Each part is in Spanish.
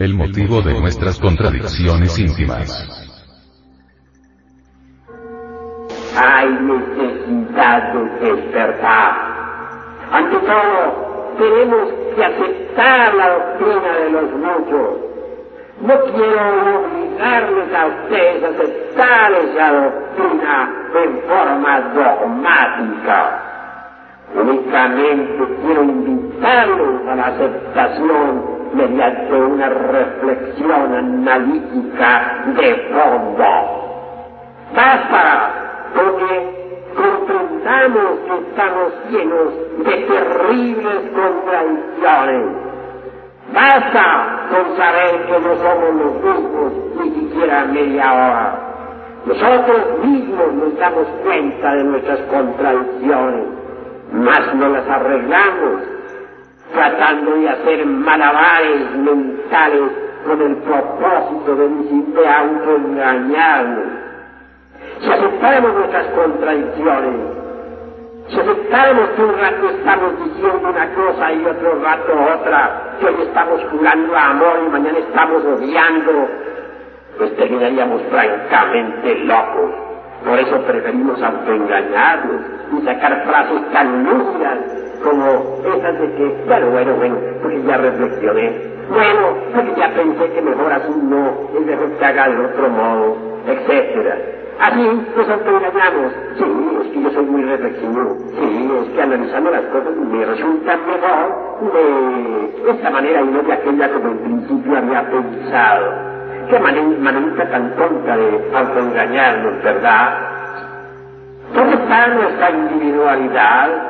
el motivo de nuestras contradicciones íntimas. Hay necesidad de despertar. Ante todo, tenemos que aceptar la doctrina de los muchos. No quiero obligarles a ustedes a aceptar esa doctrina en forma dogmática. Únicamente quiero invitarlos a la aceptación mediante una reflexión analítica de fondo. Basta porque comprendamos que estamos llenos de terribles contradicciones. Basta con saber que no somos los mismos ni siquiera media hora. Nosotros mismos nos damos cuenta de nuestras contradicciones, mas no las arreglamos tratando de hacer malabares mentales con el propósito de, autoengañarnos. Si aceptáramos nuestras contradicciones, si aceptáramos que un rato estamos diciendo una cosa y otro rato otra, que hoy estamos jurando amor y mañana estamos odiando, pues terminaríamos francamente locos. Por eso preferimos autoengañarnos y sacar frases tan lúcidas como esas de que, bueno, bueno, bueno, porque ya reflexioné, bueno, porque ya pensé que mejor así no, es mejor que haga de otro modo, etcétera. Así nos autoengañamos. Sí, es que yo soy muy reflexivo. Sí, es que analizando las cosas me resulta mejor de esta manera y no de aquella como en principio había pensado. Qué manera tan tonta de autoengañarnos, ¿verdad? ¿Dónde está nuestra individualidad?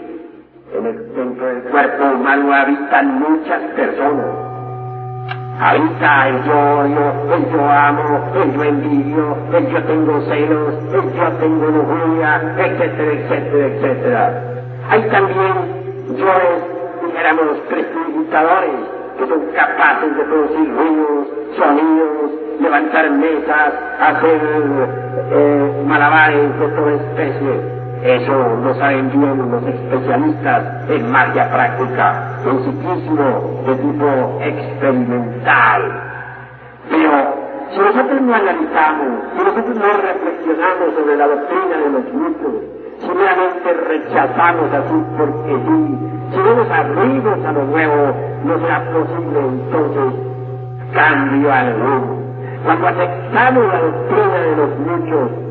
en el, dentro del cuerpo humano habitan muchas personas. Habita el yo odio, el yo amo, el yo envidio, el yo tengo celos, el yo tengo lujuria, etcétera, etcétera, etcétera. Hay también yoes, dijéramos, prestidigitadores, que son capaces de producir ruidos, sonidos, levantar mesas, hacer eh, malabares de toda especie. Eso lo saben bien los especialistas en magia práctica, en ciclismo de tipo experimental. Pero si nosotros no analizamos, si nosotros no reflexionamos sobre la doctrina de los mitos, si meramente rechazamos así porque sí, si no nos abrimos a lo nuevo, no será posible entonces cambio alguno. Cuando aceptamos la doctrina de los muchos,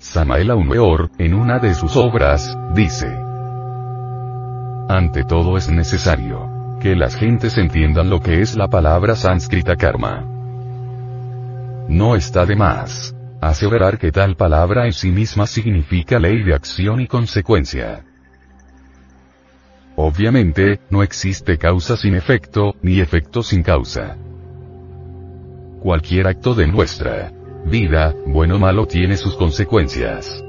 Samael Aumeor, en una de sus obras, dice, Ante todo es necesario que las gentes entiendan lo que es la palabra sánscrita karma. No está de más aseverar que tal palabra en sí misma significa ley de acción y consecuencia. Obviamente, no existe causa sin efecto, ni efecto sin causa. Cualquier acto de nuestra vida, bueno o malo tiene sus consecuencias.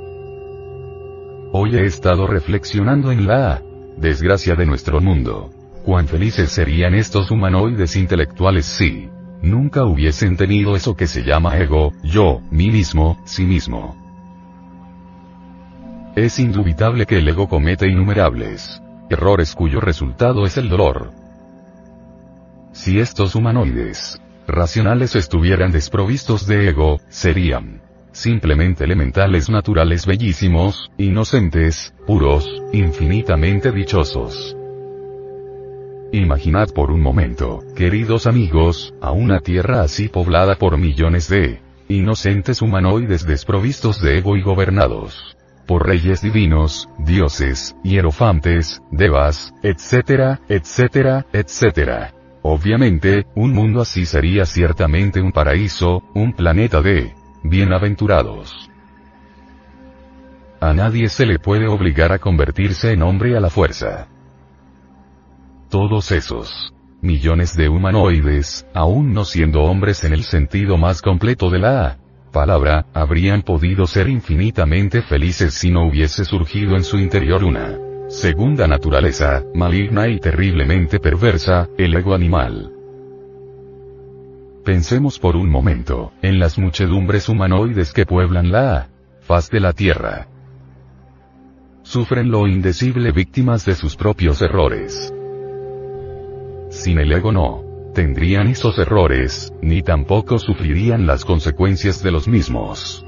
Hoy he estado reflexionando en la desgracia de nuestro mundo. Cuán felices serían estos humanoides intelectuales si nunca hubiesen tenido eso que se llama ego, yo, mí mismo, sí mismo. Es indubitable que el ego comete innumerables errores cuyo resultado es el dolor. Si estos humanoides racionales estuvieran desprovistos de ego, serían simplemente elementales naturales bellísimos, inocentes, puros, infinitamente dichosos. Imaginad por un momento, queridos amigos, a una tierra así poblada por millones de inocentes humanoides desprovistos de ego y gobernados por reyes divinos, dioses, hierofantes, devas, etcétera, etcétera, etcétera. Obviamente, un mundo así sería ciertamente un paraíso, un planeta de bienaventurados. A nadie se le puede obligar a convertirse en hombre a la fuerza. Todos esos millones de humanoides, aún no siendo hombres en el sentido más completo de la palabra, habrían podido ser infinitamente felices si no hubiese surgido en su interior una segunda naturaleza, maligna y terriblemente perversa, el ego animal. Pensemos por un momento, en las muchedumbres humanoides que pueblan la faz de la Tierra. Sufren lo indecible víctimas de sus propios errores. Sin el ego no tendrían esos errores, ni tampoco sufrirían las consecuencias de los mismos.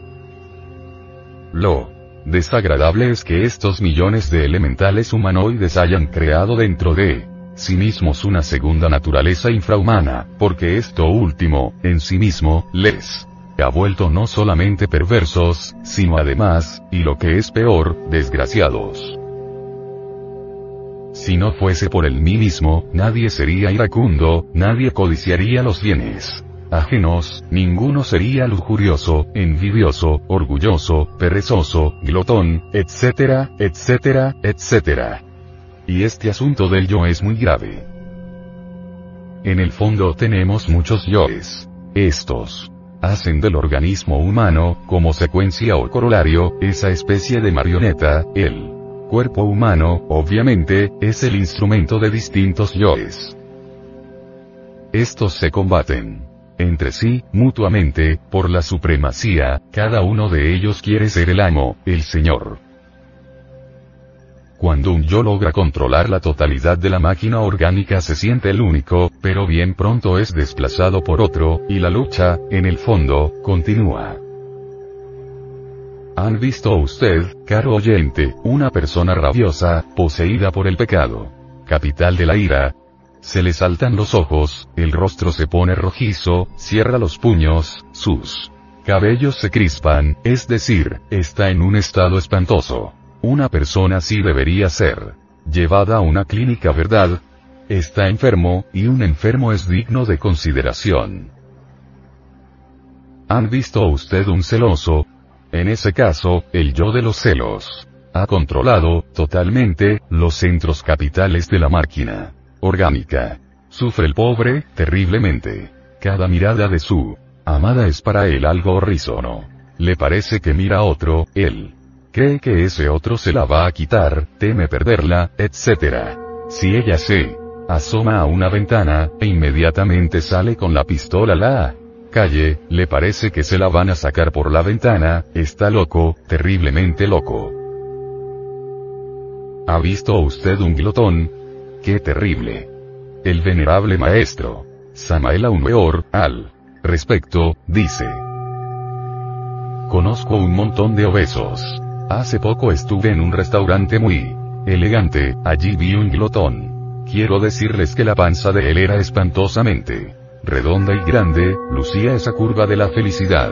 Lo desagradable es que estos millones de elementales humanoides hayan creado dentro de sí mismos una segunda naturaleza infrahumana, porque esto último, en sí mismo, les ha vuelto no solamente perversos, sino además, y lo que es peor, desgraciados. Si no fuese por el mí mismo, nadie sería iracundo, nadie codiciaría los bienes ajenos, ninguno sería lujurioso, envidioso, orgulloso, perezoso, glotón, etcétera, etcétera, etcétera. Y este asunto del yo es muy grave. En el fondo tenemos muchos yoes. Estos hacen del organismo humano, como secuencia o corolario, esa especie de marioneta, el cuerpo humano, obviamente, es el instrumento de distintos yoes. Estos se combaten entre sí, mutuamente, por la supremacía, cada uno de ellos quiere ser el amo, el señor. Cuando un yo logra controlar la totalidad de la máquina orgánica se siente el único, pero bien pronto es desplazado por otro, y la lucha, en el fondo, continúa. ¿Han visto usted, caro oyente, una persona rabiosa, poseída por el pecado? Capital de la ira. Se le saltan los ojos, el rostro se pone rojizo, cierra los puños, sus cabellos se crispan, es decir, está en un estado espantoso. Una persona así debería ser llevada a una clínica, ¿verdad? Está enfermo, y un enfermo es digno de consideración. ¿Han visto usted un celoso, en ese caso, el yo de los celos ha controlado, totalmente, los centros capitales de la máquina orgánica. Sufre el pobre, terriblemente. Cada mirada de su amada es para él algo horrísono. Le parece que mira a otro, él. Cree que ese otro se la va a quitar, teme perderla, etc. Si ella se asoma a una ventana, e inmediatamente sale con la pistola la calle, le parece que se la van a sacar por la ventana, está loco, terriblemente loco. ¿Ha visto usted un glotón? ¡Qué terrible! El venerable maestro, Samael Aumeor, al respecto, dice. Conozco un montón de obesos. Hace poco estuve en un restaurante muy elegante, allí vi un glotón. Quiero decirles que la panza de él era espantosamente redonda y grande, lucía esa curva de la felicidad.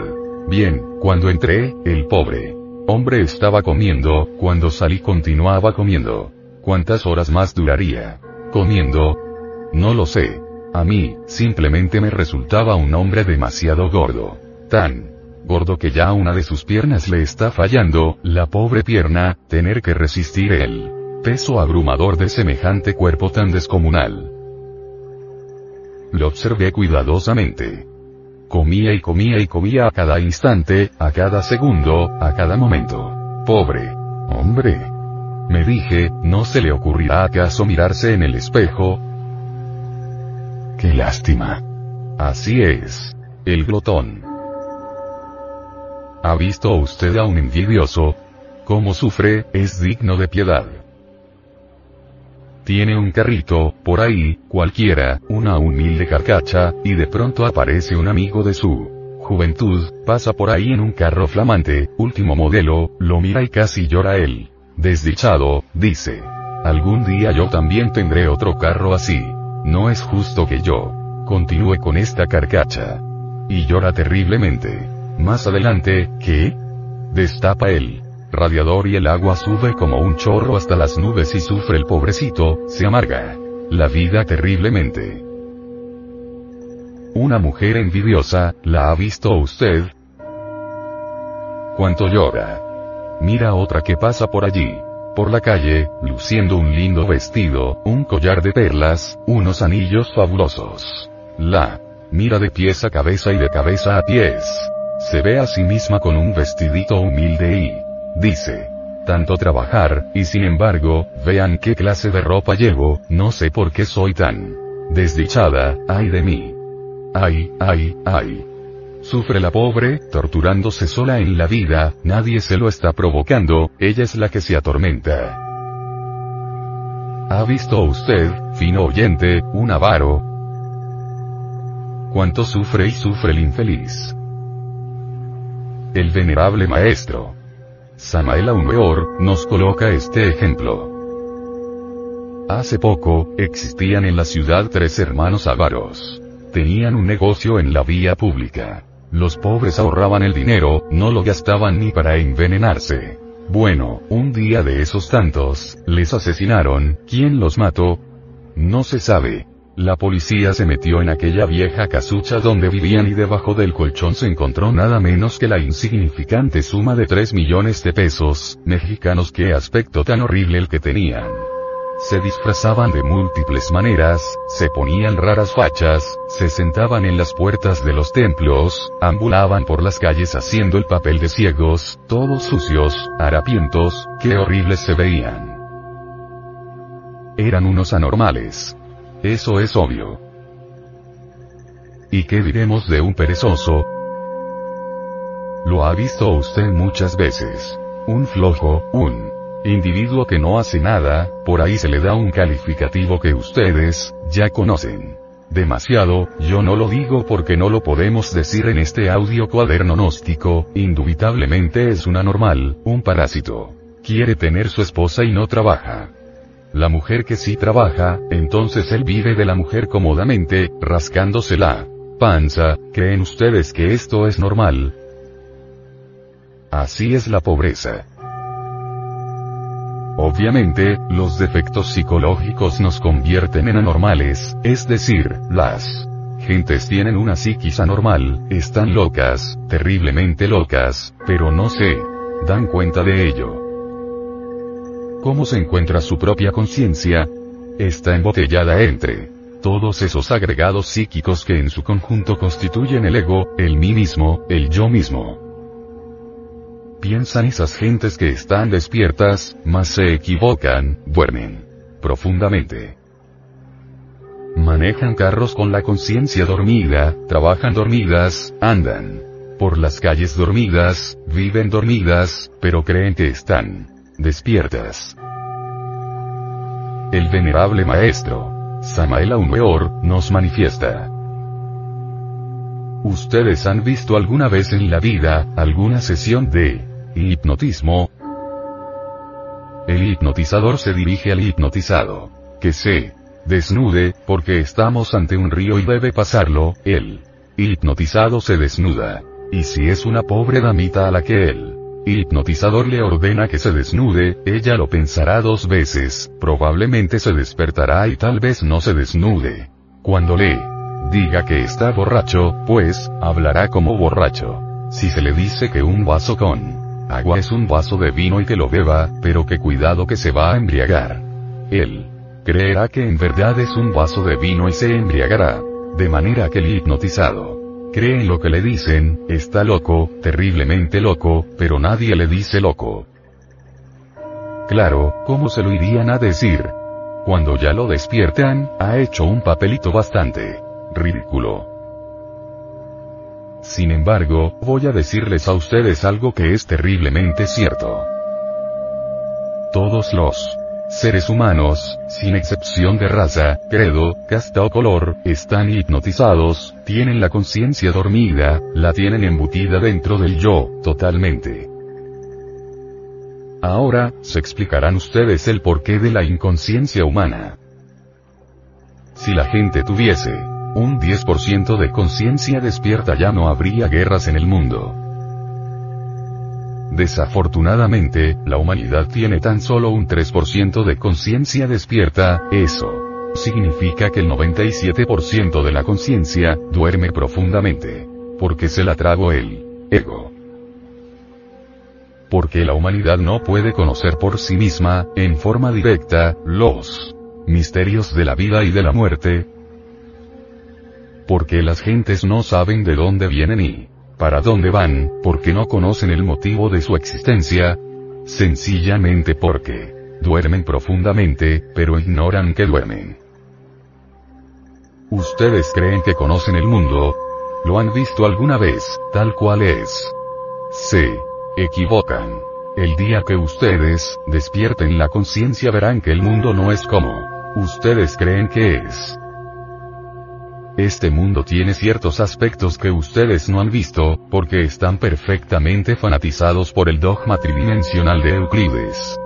Bien, cuando entré, el pobre hombre estaba comiendo, cuando salí continuaba comiendo. ¿Cuántas horas más duraría? Comiendo. No lo sé. A mí, simplemente me resultaba un hombre demasiado gordo. Tan gordo que ya una de sus piernas le está fallando, la pobre pierna, tener que resistir el peso abrumador de semejante cuerpo tan descomunal. Lo observé cuidadosamente. Comía y comía y comía a cada instante, a cada segundo, a cada momento. Pobre. Hombre. Me dije, ¿no se le ocurrirá acaso mirarse en el espejo? Qué lástima. Así es. El glotón. ¿Ha visto usted a un envidioso? ¿Cómo sufre? Es digno de piedad. Tiene un carrito, por ahí, cualquiera, una humilde carcacha, y de pronto aparece un amigo de su juventud, pasa por ahí en un carro flamante, último modelo, lo mira y casi llora él. Desdichado, dice. Algún día yo también tendré otro carro así. No es justo que yo continúe con esta carcacha. Y llora terriblemente. Más adelante, ¿qué? Destapa él radiador y el agua sube como un chorro hasta las nubes y sufre el pobrecito, se amarga la vida terriblemente. Una mujer envidiosa, ¿la ha visto usted? ¿Cuánto llora? Mira otra que pasa por allí. Por la calle, luciendo un lindo vestido, un collar de perlas, unos anillos fabulosos. La mira de pies a cabeza y de cabeza a pies. Se ve a sí misma con un vestidito humilde y dice, tanto trabajar, y sin embargo, vean qué clase de ropa llevo, no sé por qué soy tan desdichada, ay de mí. Ay, ay, ay. Sufre la pobre, torturándose sola en la vida, nadie se lo está provocando, ella es la que se atormenta. ¿Ha visto usted, fino oyente, un avaro? ¿Cuánto sufre y sufre el infeliz? El venerable maestro. Samael Aumeor, nos coloca este ejemplo. Hace poco, existían en la ciudad tres hermanos avaros. Tenían un negocio en la vía pública. Los pobres ahorraban el dinero, no lo gastaban ni para envenenarse. Bueno, un día de esos tantos, les asesinaron, ¿quién los mató? No se sabe. La policía se metió en aquella vieja casucha donde vivían y debajo del colchón se encontró nada menos que la insignificante suma de 3 millones de pesos, mexicanos qué aspecto tan horrible el que tenían. Se disfrazaban de múltiples maneras, se ponían raras fachas, se sentaban en las puertas de los templos, ambulaban por las calles haciendo el papel de ciegos, todos sucios, harapientos, qué horribles se veían. Eran unos anormales. Eso es obvio. ¿Y qué diremos de un perezoso? Lo ha visto usted muchas veces. Un flojo, un Individuo que no hace nada, por ahí se le da un calificativo que ustedes, ya conocen. Demasiado, yo no lo digo porque no lo podemos decir en este audio cuaderno gnóstico, indubitablemente es una normal, un parásito. Quiere tener su esposa y no trabaja. La mujer que sí trabaja, entonces él vive de la mujer cómodamente, rascándose la panza, ¿creen ustedes que esto es normal? Así es la pobreza. Obviamente, los defectos psicológicos nos convierten en anormales, es decir, las gentes tienen una psiquis anormal, están locas, terriblemente locas, pero no se dan cuenta de ello. ¿Cómo se encuentra su propia conciencia? Está embotellada entre todos esos agregados psíquicos que en su conjunto constituyen el ego, el mí mismo, el yo mismo piensan esas gentes que están despiertas, mas se equivocan, duermen profundamente. Manejan carros con la conciencia dormida, trabajan dormidas, andan por las calles dormidas, viven dormidas, pero creen que están despiertas. El venerable maestro, Samael Aumeor, nos manifiesta. ¿Ustedes han visto alguna vez en la vida, alguna sesión de Hipnotismo. El hipnotizador se dirige al hipnotizado. Que se desnude, porque estamos ante un río y debe pasarlo, el hipnotizado se desnuda. Y si es una pobre damita a la que el hipnotizador le ordena que se desnude, ella lo pensará dos veces, probablemente se despertará y tal vez no se desnude. Cuando le diga que está borracho, pues, hablará como borracho. Si se le dice que un vaso con Agua es un vaso de vino y que lo beba, pero que cuidado que se va a embriagar. Él creerá que en verdad es un vaso de vino y se embriagará. De manera que el hipnotizado cree en lo que le dicen, está loco, terriblemente loco, pero nadie le dice loco. Claro, ¿cómo se lo irían a decir? Cuando ya lo despiertan, ha hecho un papelito bastante ridículo. Sin embargo, voy a decirles a ustedes algo que es terriblemente cierto. Todos los seres humanos, sin excepción de raza, credo, casta o color, están hipnotizados, tienen la conciencia dormida, la tienen embutida dentro del yo, totalmente. Ahora, se explicarán ustedes el porqué de la inconsciencia humana. Si la gente tuviese un 10% de conciencia despierta ya no habría guerras en el mundo. Desafortunadamente, la humanidad tiene tan solo un 3% de conciencia despierta, eso significa que el 97% de la conciencia duerme profundamente. Porque se la trago el ego. Porque la humanidad no puede conocer por sí misma, en forma directa, los misterios de la vida y de la muerte. Porque las gentes no saben de dónde vienen y para dónde van, porque no conocen el motivo de su existencia, sencillamente porque duermen profundamente, pero ignoran que duermen. Ustedes creen que conocen el mundo, lo han visto alguna vez, tal cual es. Se equivocan. El día que ustedes despierten la conciencia verán que el mundo no es como ustedes creen que es. Este mundo tiene ciertos aspectos que ustedes no han visto, porque están perfectamente fanatizados por el dogma tridimensional de Euclides.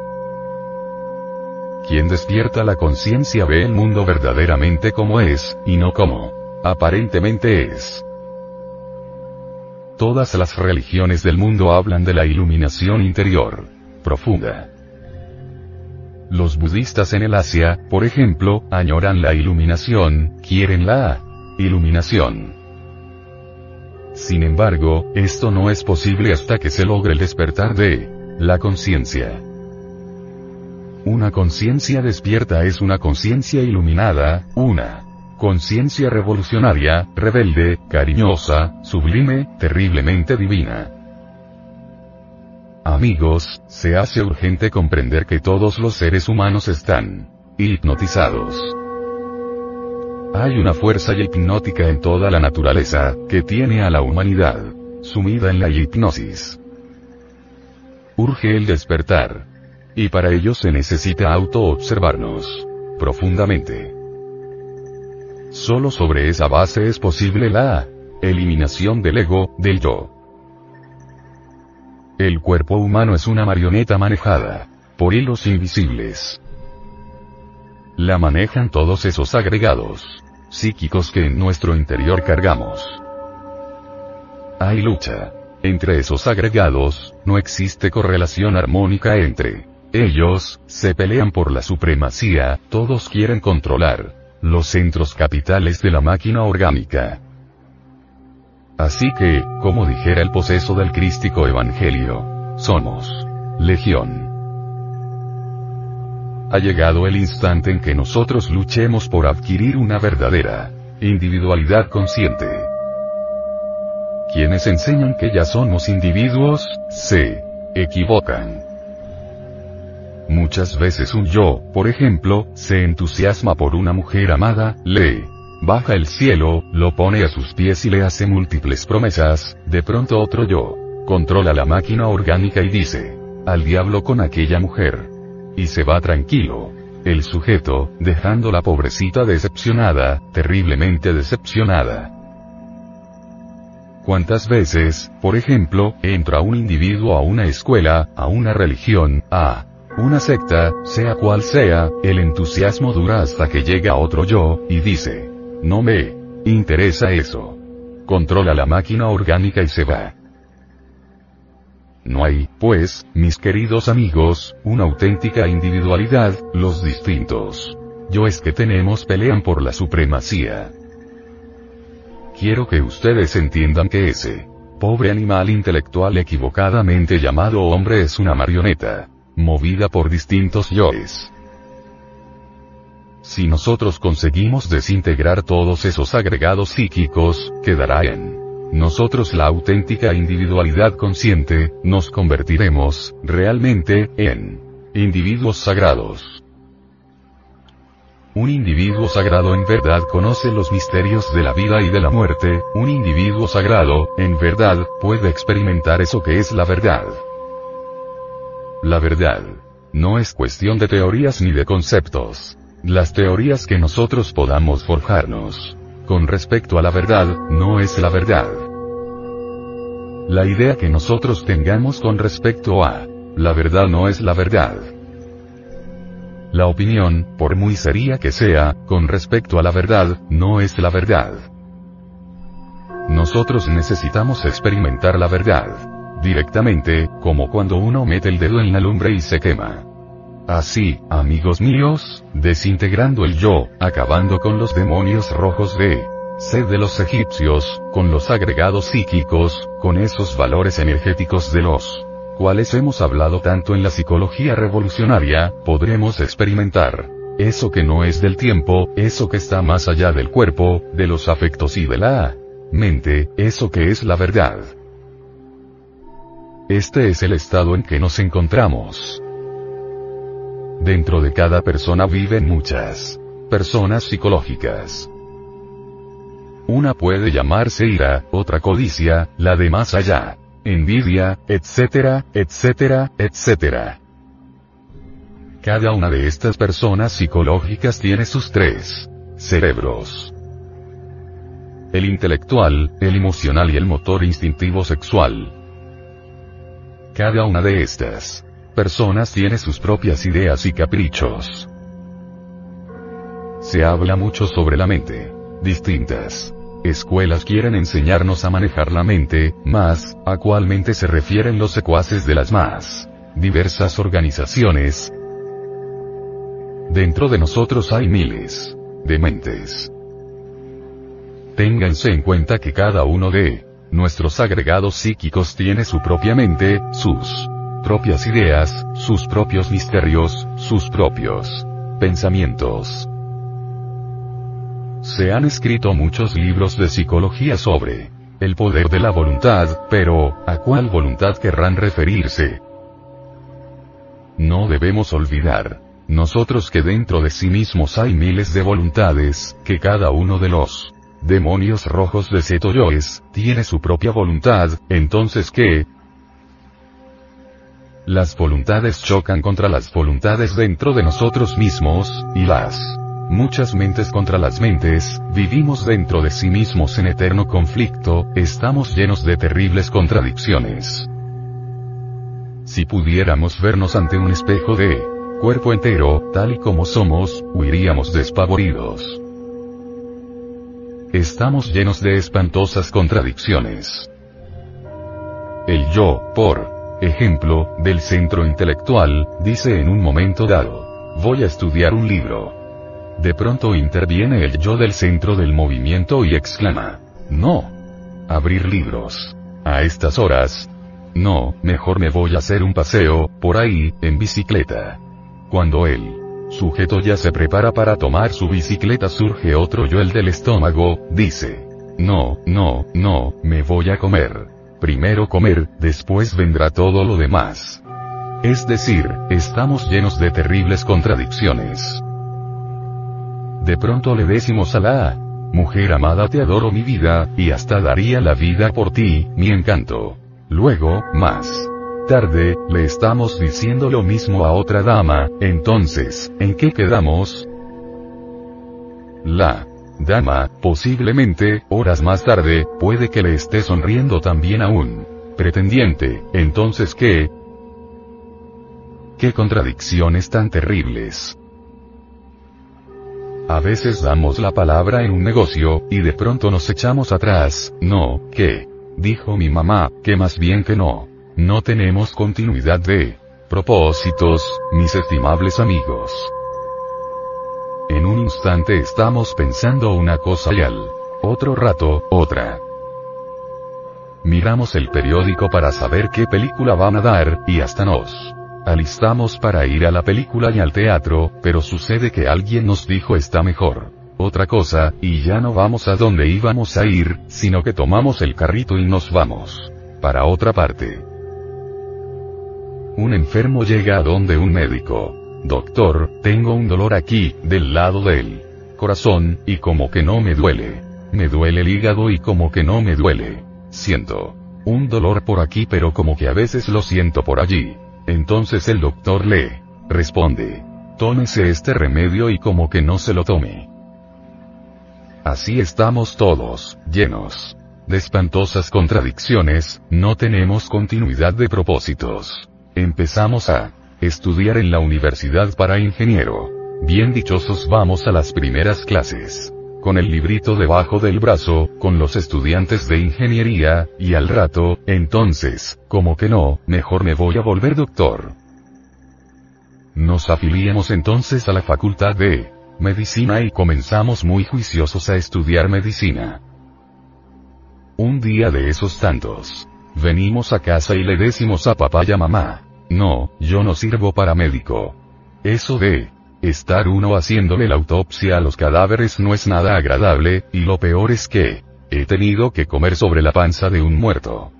Quien despierta la conciencia ve el mundo verdaderamente como es, y no como aparentemente es. Todas las religiones del mundo hablan de la iluminación interior, profunda. Los budistas en el Asia, por ejemplo, añoran la iluminación, quieren la Iluminación. Sin embargo, esto no es posible hasta que se logre el despertar de la conciencia. Una conciencia despierta es una conciencia iluminada, una conciencia revolucionaria, rebelde, cariñosa, sublime, terriblemente divina. Amigos, se hace urgente comprender que todos los seres humanos están hipnotizados. Hay una fuerza hipnótica en toda la naturaleza, que tiene a la humanidad sumida en la hipnosis. Urge el despertar. Y para ello se necesita auto-observarnos profundamente. Solo sobre esa base es posible la eliminación del ego, del yo. El cuerpo humano es una marioneta manejada por hilos invisibles. La manejan todos esos agregados psíquicos que en nuestro interior cargamos. Hay lucha. Entre esos agregados, no existe correlación armónica entre ellos, se pelean por la supremacía, todos quieren controlar los centros capitales de la máquina orgánica. Así que, como dijera el poseso del crístico evangelio, somos legión. Ha llegado el instante en que nosotros luchemos por adquirir una verdadera individualidad consciente. Quienes enseñan que ya somos individuos, se equivocan. Muchas veces un yo, por ejemplo, se entusiasma por una mujer amada, le baja el cielo, lo pone a sus pies y le hace múltiples promesas, de pronto otro yo controla la máquina orgánica y dice, al diablo con aquella mujer. Y se va tranquilo. El sujeto, dejando la pobrecita decepcionada, terriblemente decepcionada. ¿Cuántas veces, por ejemplo, entra un individuo a una escuela, a una religión, a una secta, sea cual sea, el entusiasmo dura hasta que llega otro yo, y dice, no me interesa eso. Controla la máquina orgánica y se va. No hay, pues, mis queridos amigos, una auténtica individualidad, los distintos. Yo es que tenemos pelean por la supremacía. Quiero que ustedes entiendan que ese pobre animal intelectual equivocadamente llamado hombre es una marioneta, movida por distintos yoes. Si nosotros conseguimos desintegrar todos esos agregados psíquicos, quedará en nosotros la auténtica individualidad consciente, nos convertiremos, realmente, en individuos sagrados. Un individuo sagrado en verdad conoce los misterios de la vida y de la muerte, un individuo sagrado, en verdad, puede experimentar eso que es la verdad. La verdad. No es cuestión de teorías ni de conceptos. Las teorías que nosotros podamos forjarnos con respecto a la verdad, no es la verdad. La idea que nosotros tengamos con respecto a la verdad no es la verdad. La opinión, por muy seria que sea, con respecto a la verdad, no es la verdad. Nosotros necesitamos experimentar la verdad. directamente, como cuando uno mete el dedo en la lumbre y se quema. Así, amigos míos, desintegrando el yo, acabando con los demonios rojos de sed de los egipcios, con los agregados psíquicos, con esos valores energéticos de los cuales hemos hablado tanto en la psicología revolucionaria, podremos experimentar eso que no es del tiempo, eso que está más allá del cuerpo, de los afectos y de la mente, eso que es la verdad. Este es el estado en que nos encontramos. Dentro de cada persona viven muchas personas psicológicas. Una puede llamarse ira, otra codicia, la de más allá, envidia, etcétera, etcétera, etcétera. Cada una de estas personas psicológicas tiene sus tres cerebros. El intelectual, el emocional y el motor instintivo sexual. Cada una de estas personas tiene sus propias ideas y caprichos. Se habla mucho sobre la mente. Distintas escuelas quieren enseñarnos a manejar la mente, más, a cuál mente se refieren los secuaces de las más diversas organizaciones. Dentro de nosotros hay miles de mentes. Ténganse en cuenta que cada uno de nuestros agregados psíquicos tiene su propia mente, sus propias ideas, sus propios misterios, sus propios pensamientos. Se han escrito muchos libros de psicología sobre el poder de la voluntad, pero, ¿a cuál voluntad querrán referirse? No debemos olvidar, nosotros que dentro de sí mismos hay miles de voluntades, que cada uno de los demonios rojos de Setoyoes, tiene su propia voluntad, entonces ¿qué? Las voluntades chocan contra las voluntades dentro de nosotros mismos, y las muchas mentes contra las mentes, vivimos dentro de sí mismos en eterno conflicto, estamos llenos de terribles contradicciones. Si pudiéramos vernos ante un espejo de cuerpo entero, tal y como somos, huiríamos despavoridos. Estamos llenos de espantosas contradicciones. El yo, por ejemplo, del centro intelectual, dice en un momento dado, voy a estudiar un libro. De pronto interviene el yo del centro del movimiento y exclama, no. Abrir libros. A estas horas. No, mejor me voy a hacer un paseo, por ahí, en bicicleta. Cuando él sujeto ya se prepara para tomar su bicicleta surge otro yo el del estómago, dice. No, no, no, me voy a comer. Primero comer, después vendrá todo lo demás. Es decir, estamos llenos de terribles contradicciones. De pronto le decimos a la mujer amada te adoro mi vida, y hasta daría la vida por ti, mi encanto. Luego, más tarde, le estamos diciendo lo mismo a otra dama, entonces, ¿en qué quedamos? La dama, posiblemente, horas más tarde, puede que le esté sonriendo también a un pretendiente, entonces ¿qué? ¿Qué contradicciones tan terribles? A veces damos la palabra en un negocio, y de pronto nos echamos atrás, no, ¿qué? Dijo mi mamá, que más bien que no. No tenemos continuidad de propósitos, mis estimables amigos. En un instante estamos pensando una cosa y al otro rato, otra. Miramos el periódico para saber qué película van a dar, y hasta nos alistamos para ir a la película y al teatro, pero sucede que alguien nos dijo está mejor. Otra cosa, y ya no vamos a donde íbamos a ir, sino que tomamos el carrito y nos vamos. Para otra parte. Un enfermo llega a donde un médico. Doctor, tengo un dolor aquí, del lado del corazón, y como que no me duele. Me duele el hígado y como que no me duele. Siento un dolor por aquí pero como que a veces lo siento por allí. Entonces el doctor le responde. Tómese este remedio y como que no se lo tome. Así estamos todos, llenos de espantosas contradicciones, no tenemos continuidad de propósitos. Empezamos a estudiar en la universidad para ingeniero. Bien dichosos vamos a las primeras clases. con el librito debajo del brazo, con los estudiantes de ingeniería, y al rato, entonces, como que no, mejor me voy a volver doctor. Nos afiliamos entonces a la facultad de medicina y comenzamos muy juiciosos a estudiar medicina. Un día de esos tantos. Venimos a casa y le decimos a papá y a mamá. No, yo no sirvo para médico. Eso de estar uno haciéndole la autopsia a los cadáveres no es nada agradable, y lo peor es que, he tenido que comer sobre la panza de un muerto.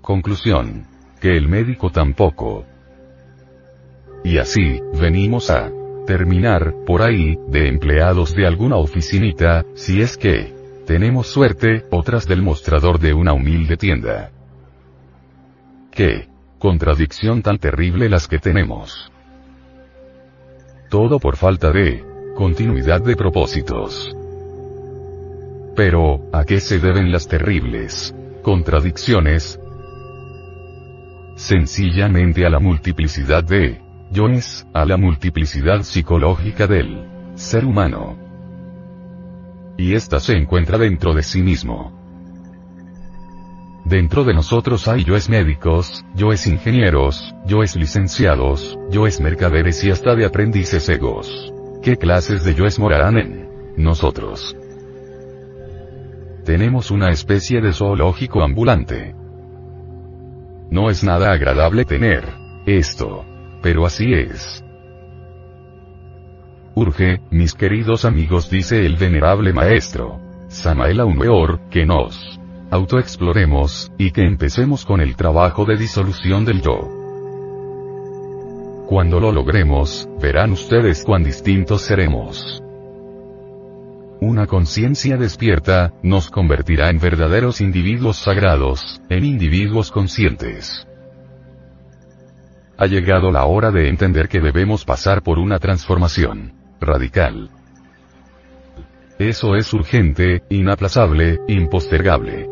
Conclusión. Que el médico tampoco. Y así, venimos a terminar, por ahí, de empleados de alguna oficinita, si es que tenemos suerte, otras del mostrador de una humilde tienda. ¿Qué? Contradicción tan terrible las que tenemos. Todo por falta de continuidad de propósitos. Pero, ¿a qué se deben las terribles contradicciones? Sencillamente a la multiplicidad de yoes, a la multiplicidad psicológica del ser humano. Y ésta se encuentra dentro de sí mismo. Dentro de nosotros hay yoes médicos, yoes ingenieros, yoes licenciados, yoes mercaderes y hasta de aprendices egos. ¿Qué clases de yoes morarán en nosotros? Tenemos una especie de zoológico ambulante. No es nada agradable tener esto. Pero así es. Urge, mis queridos amigos, dice el venerable maestro. Samael Aumeor, que nos autoexploremos, y que empecemos con el trabajo de disolución del yo. Cuando lo logremos, verán ustedes cuán distintos seremos. Una conciencia despierta, nos convertirá en verdaderos individuos sagrados, en individuos conscientes. Ha llegado la hora de entender que debemos pasar por una transformación radical. Eso es urgente, inaplazable, impostergable.